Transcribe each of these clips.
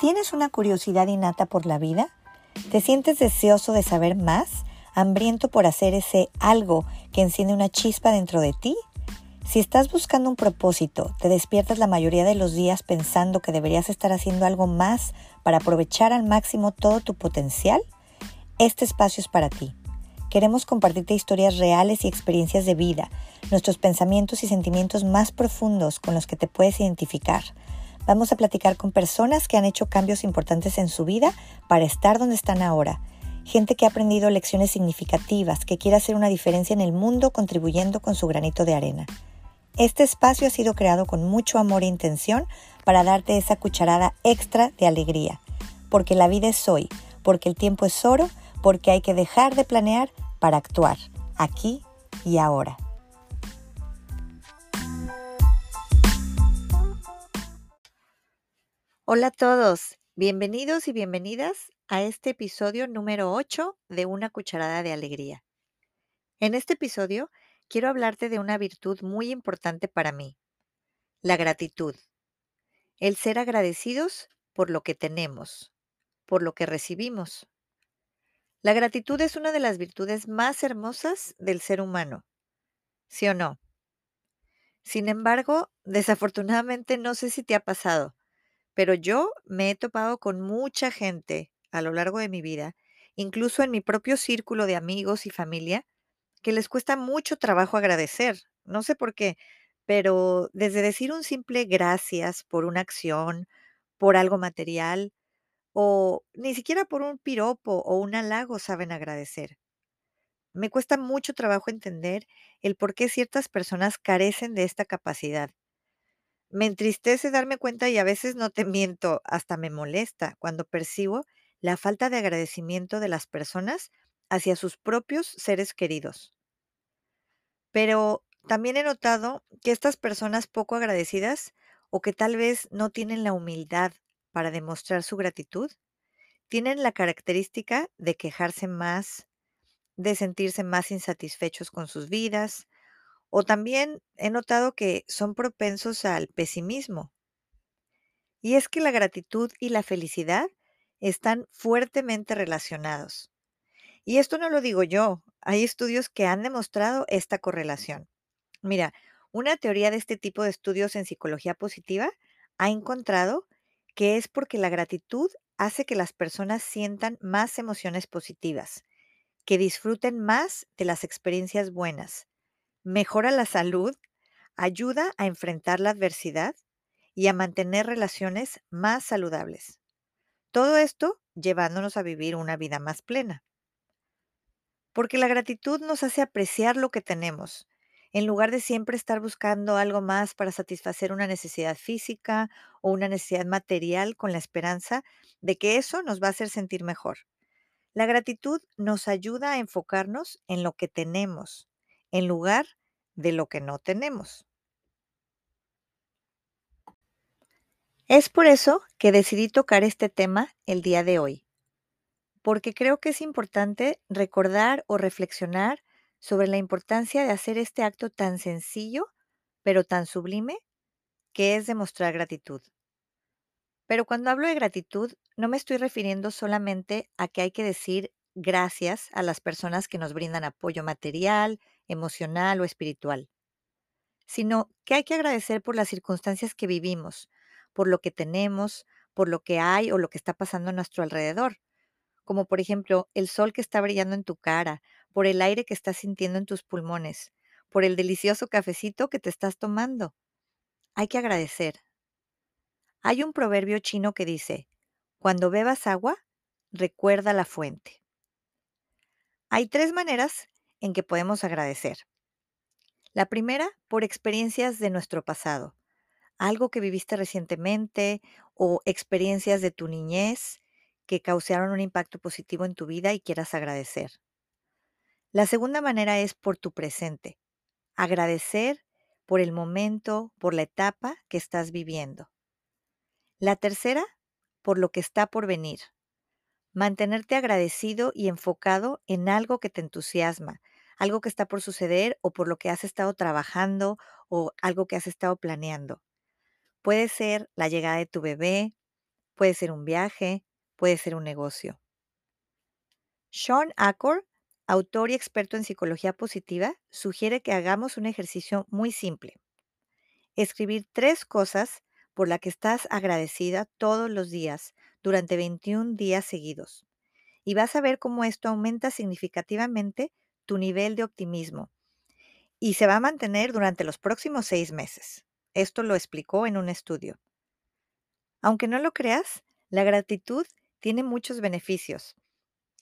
¿Tienes una curiosidad innata por la vida? ¿Te sientes deseoso de saber más? ¿Hambriento por hacer ese algo que enciende una chispa dentro de ti? Si estás buscando un propósito, te despiertas la mayoría de los días pensando que deberías estar haciendo algo más para aprovechar al máximo todo tu potencial, este espacio es para ti. Queremos compartirte historias reales y experiencias de vida, nuestros pensamientos y sentimientos más profundos con los que te puedes identificar Vamos a platicar con personas que han hecho cambios importantes en su vida para estar donde están ahora. Gente que ha aprendido lecciones significativas, que quiere hacer una diferencia en el mundo contribuyendo con su granito de arena. Este espacio ha sido creado con mucho amor e intención para darte esa cucharada extra de alegría. Porque la vida es hoy, porque el tiempo es oro, porque hay que dejar de planear para actuar, aquí y ahora. Hola a todos, bienvenidos y bienvenidas a este episodio número 8 de Una Cucharada de Alegría. En este episodio quiero hablarte de una virtud muy importante para mí, la gratitud. El ser agradecidos por lo que tenemos, por lo que recibimos. La gratitud es una de las virtudes más hermosas del ser humano, ¿sí o no? Sin embargo, desafortunadamente no sé si te ha pasado, pero yo me he topado con mucha gente a lo largo de mi vida, incluso en mi propio círculo de amigos y familia, que les cuesta mucho trabajo agradecer. No sé por qué, pero desde decir un simple gracias por una acción, por algo material, o ni siquiera por un piropo o un halago saben agradecer. Me cuesta mucho trabajo entender el por qué ciertas personas carecen de esta capacidad. Me entristece darme cuenta y a veces no te miento, hasta me molesta cuando percibo la falta de agradecimiento de las personas hacia sus propios seres queridos. Pero también he notado que estas personas poco agradecidas o que tal vez no tienen la humildad para demostrar su gratitud, tienen la característica de quejarse más, de sentirse más insatisfechos con sus vidas, o también he notado que son propensos al pesimismo. Y es que la gratitud y la felicidad están fuertemente relacionados. Y esto no lo digo yo, hay estudios que han demostrado esta correlación. Mira, una teoría de este tipo de estudios en psicología positiva ha encontrado que es porque la gratitud hace que las personas sientan más emociones positivas, que disfruten más de las experiencias buenas, mejora la salud, ayuda a enfrentar la adversidad y a mantener relaciones más saludables. Todo esto llevándonos a vivir una vida más plena. Porque la gratitud nos hace apreciar lo que tenemos, en lugar de siempre estar buscando algo más para satisfacer una necesidad física o una necesidad material con la esperanza de que eso nos va a hacer sentir mejor. La gratitud nos ayuda a enfocarnos en lo que tenemos, en lugar de lo que no tenemos. Es por eso que decidí tocar este tema el día de hoy, porque creo que es importante recordar o reflexionar sobre la importancia de hacer este acto tan sencillo, pero tan sublime, que es demostrar gratitud. Pero cuando hablo de gratitud, no me estoy refiriendo solamente a que hay que decir gracias a las personas que nos brindan apoyo material, emocional o espiritual, sino que hay que agradecer por las circunstancias que vivimos, por lo que tenemos, por lo que hay o lo que está pasando a nuestro alrededor, como por ejemplo el sol que está brillando en tu cara, por el aire que estás sintiendo en tus pulmones, por el delicioso cafecito que te estás tomando. Hay que agradecer. Hay un proverbio chino que dice, cuando bebas agua, recuerda la fuente. Hay tres maneras en que podemos agradecer. La primera, por experiencias de nuestro pasado, algo que viviste recientemente o experiencias de tu niñez que causaron un impacto positivo en tu vida y quieras agradecer. La segunda manera es por tu presente, agradecer por el momento, por la etapa que estás viviendo. La tercera, por lo que está por venir, Mantenerte agradecido y enfocado en algo que te entusiasma, algo que está por suceder o por lo que has estado trabajando o algo que has estado planeando. Puede ser la llegada de tu bebé, puede ser un viaje, puede ser un negocio. Sean Acor, autor y experto en psicología positiva, sugiere que hagamos un ejercicio muy simple. Escribir tres cosas por las que estás agradecida todos los días durante 21 días seguidos. Y vas a ver cómo esto aumenta significativamente tu nivel de optimismo y se va a mantener durante los próximos seis meses. Esto lo explicó en un estudio. Aunque no lo creas, la gratitud tiene muchos beneficios,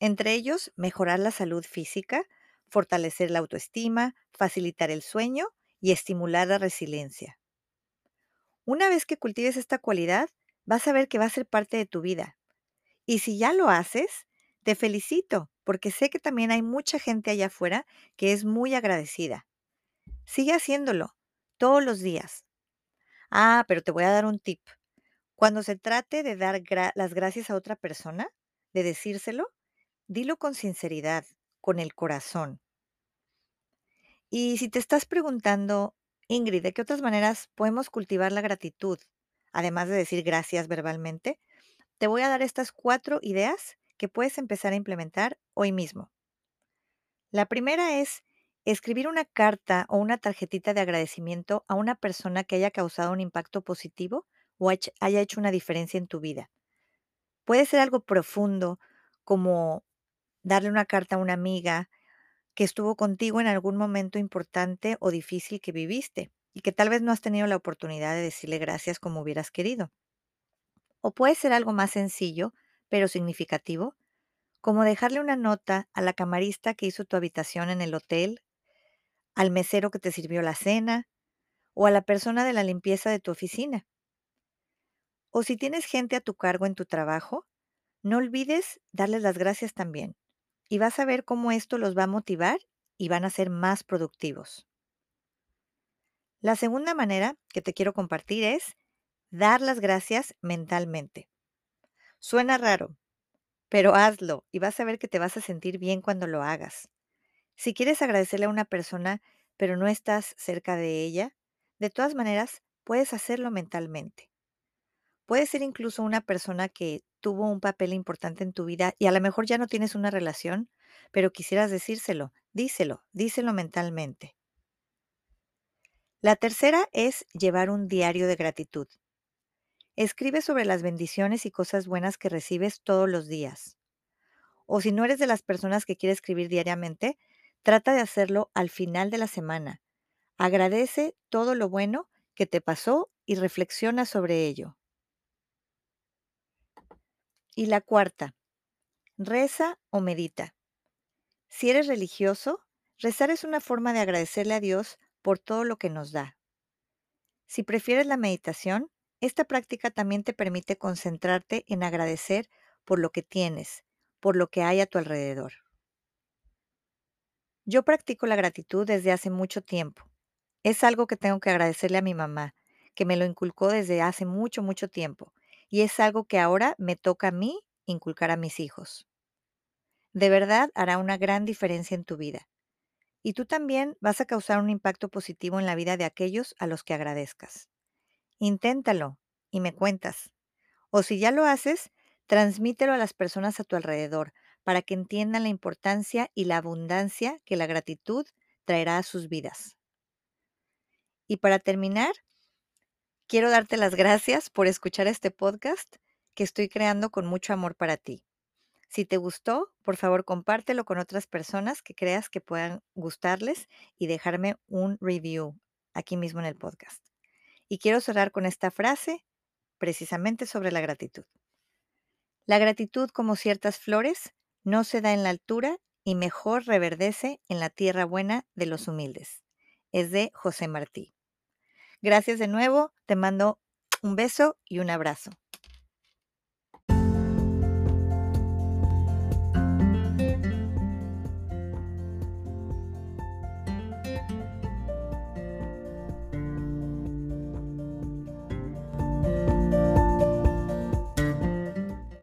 entre ellos mejorar la salud física, fortalecer la autoestima, facilitar el sueño y estimular la resiliencia. Una vez que cultives esta cualidad, vas a ver que va a ser parte de tu vida. Y si ya lo haces, te felicito, porque sé que también hay mucha gente allá afuera que es muy agradecida. Sigue haciéndolo todos los días. Ah, pero te voy a dar un tip. Cuando se trate de dar las gracias a otra persona, de decírselo, dilo con sinceridad, con el corazón. Y si te estás preguntando, Ingrid, ¿de qué otras maneras podemos cultivar la gratitud, además de decir gracias verbalmente? Te voy a dar estas cuatro ideas que puedes empezar a implementar hoy mismo. La primera es escribir una carta o una tarjetita de agradecimiento a una persona que haya causado un impacto positivo o haya hecho una diferencia en tu vida. Puede ser algo profundo, como darle una carta a una amiga que estuvo contigo en algún momento importante o difícil que viviste y que tal vez no has tenido la oportunidad de decirle gracias como hubieras querido. O puede ser algo más sencillo, pero significativo, como dejarle una nota a la camarista que hizo tu habitación en el hotel, al mesero que te sirvió la cena o a la persona de la limpieza de tu oficina. O si tienes gente a tu cargo en tu trabajo, no olvides darles las gracias también y vas a ver cómo esto los va a motivar y van a ser más productivos. La segunda manera que te quiero compartir es dar las gracias mentalmente. Suena raro, pero hazlo y vas a ver que te vas a sentir bien cuando lo hagas. Si quieres agradecerle a una persona, pero no estás cerca de ella, de todas maneras, puedes hacerlo mentalmente. Puede ser incluso una persona que tuvo un papel importante en tu vida y a lo mejor ya no tienes una relación, pero quisieras decírselo. Díselo, díselo mentalmente. La tercera es llevar un diario de gratitud. Escribe sobre las bendiciones y cosas buenas que recibes todos los días. O si no eres de las personas que quiere escribir diariamente, trata de hacerlo al final de la semana. Agradece todo lo bueno que te pasó y reflexiona sobre ello. Y la cuarta, reza o medita. Si eres religioso, rezar es una forma de agradecerle a Dios por todo lo que nos da. Si prefieres la meditación, esta práctica también te permite concentrarte en agradecer por lo que tienes, por lo que hay a tu alrededor. Yo practico la gratitud desde hace mucho tiempo. Es algo que tengo que agradecerle a mi mamá, que me lo inculcó desde hace mucho, mucho tiempo y es algo que ahora me toca a mí inculcar a mis hijos. De verdad hará una gran diferencia en tu vida. Y tú también vas a causar un impacto positivo en la vida de aquellos a los que agradezcas. Inténtalo y me cuentas. O si ya lo haces, transmítelo a las personas a tu alrededor para que entiendan la importancia y la abundancia que la gratitud traerá a sus vidas. Y para terminar, Quiero darte las gracias por escuchar este podcast que estoy creando con mucho amor para ti. Si te gustó, por favor compártelo con otras personas que creas que puedan gustarles y dejarme un review aquí mismo en el podcast. Y quiero cerrar con esta frase precisamente sobre la gratitud. La gratitud, como ciertas flores, no se da en la altura y mejor reverdece en la tierra buena de los humildes. Es de José Martí. Gracias de nuevo, te mando un beso y un abrazo.